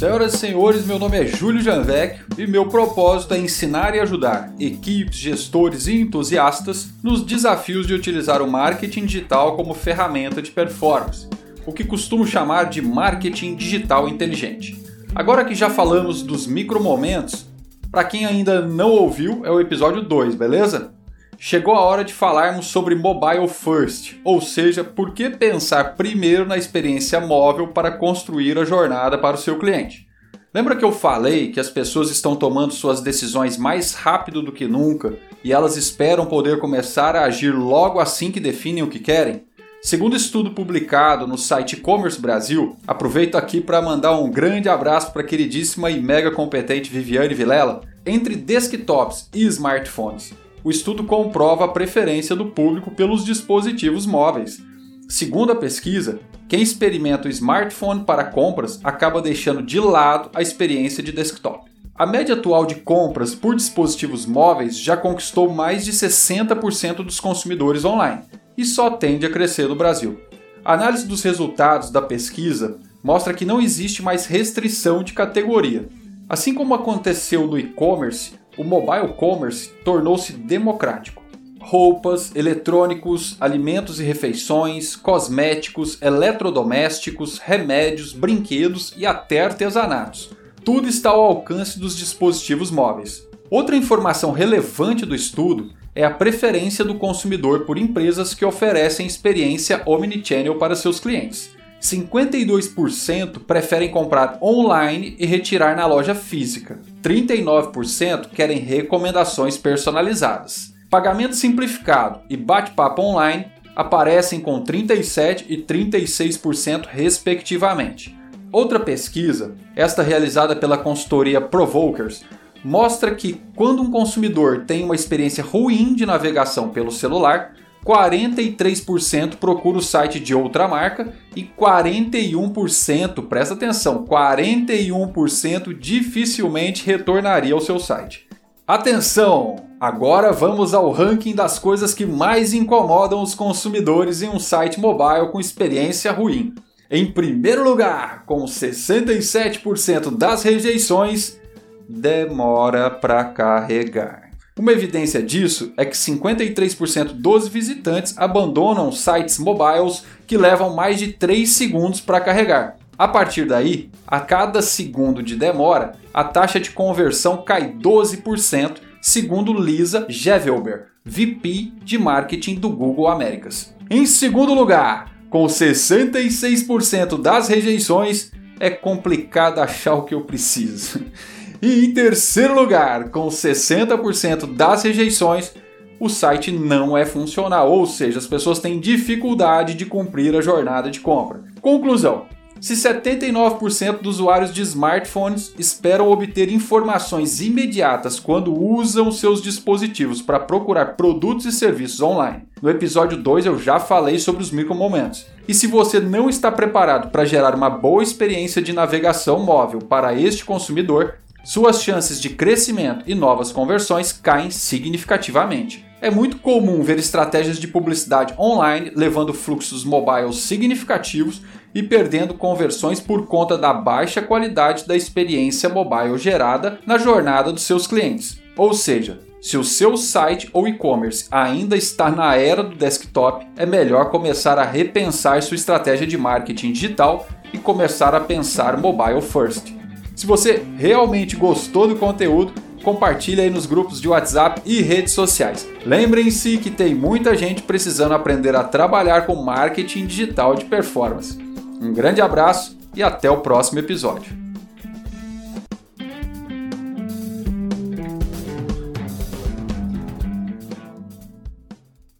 Senhoras e senhores, meu nome é Júlio Janvec e meu propósito é ensinar e ajudar equipes, gestores e entusiastas nos desafios de utilizar o marketing digital como ferramenta de performance, o que costumo chamar de marketing digital inteligente. Agora que já falamos dos micromomentos, para quem ainda não ouviu, é o episódio 2, beleza? Chegou a hora de falarmos sobre mobile first, ou seja, por que pensar primeiro na experiência móvel para construir a jornada para o seu cliente. Lembra que eu falei que as pessoas estão tomando suas decisões mais rápido do que nunca e elas esperam poder começar a agir logo assim que definem o que querem? Segundo estudo publicado no site E-Commerce Brasil, aproveito aqui para mandar um grande abraço para a queridíssima e mega competente Viviane Vilela. Entre desktops e smartphones, o estudo comprova a preferência do público pelos dispositivos móveis. Segundo a pesquisa, quem experimenta o smartphone para compras acaba deixando de lado a experiência de desktop. A média atual de compras por dispositivos móveis já conquistou mais de 60% dos consumidores online e só tende a crescer no Brasil. A análise dos resultados da pesquisa mostra que não existe mais restrição de categoria. Assim como aconteceu no e-commerce, o mobile commerce tornou-se democrático. Roupas, eletrônicos, alimentos e refeições, cosméticos, eletrodomésticos, remédios, brinquedos e até artesanatos. Tudo está ao alcance dos dispositivos móveis. Outra informação relevante do estudo é a preferência do consumidor por empresas que oferecem experiência omnichannel para seus clientes. 52% preferem comprar online e retirar na loja física. 39% querem recomendações personalizadas. Pagamento simplificado e bate-papo online aparecem com 37% e 36%, respectivamente. Outra pesquisa, esta realizada pela consultoria Provokers, mostra que quando um consumidor tem uma experiência ruim de navegação pelo celular, 43% procura o site de outra marca e 41%, presta atenção, 41% dificilmente retornaria ao seu site. Atenção! Agora vamos ao ranking das coisas que mais incomodam os consumidores em um site mobile com experiência ruim. Em primeiro lugar, com 67% das rejeições, demora para carregar. Uma evidência disso é que 53% dos visitantes abandonam sites mobiles que levam mais de 3 segundos para carregar. A partir daí, a cada segundo de demora, a taxa de conversão cai 12%, segundo Lisa Gevelber, VP de marketing do Google Américas. Em segundo lugar, com 66% das rejeições, é complicado achar o que eu preciso. E em terceiro lugar, com 60% das rejeições, o site não é funcional, ou seja, as pessoas têm dificuldade de cumprir a jornada de compra. Conclusão: se 79% dos usuários de smartphones esperam obter informações imediatas quando usam seus dispositivos para procurar produtos e serviços online. No episódio 2 eu já falei sobre os micromomentos. E se você não está preparado para gerar uma boa experiência de navegação móvel para este consumidor, suas chances de crescimento e novas conversões caem significativamente. É muito comum ver estratégias de publicidade online levando fluxos mobiles significativos e perdendo conversões por conta da baixa qualidade da experiência mobile gerada na jornada dos seus clientes. Ou seja, se o seu site ou e-commerce ainda está na era do desktop, é melhor começar a repensar sua estratégia de marketing digital e começar a pensar mobile first. Se você realmente gostou do conteúdo, compartilhe aí nos grupos de WhatsApp e redes sociais. Lembrem-se que tem muita gente precisando aprender a trabalhar com marketing digital de performance. Um grande abraço e até o próximo episódio.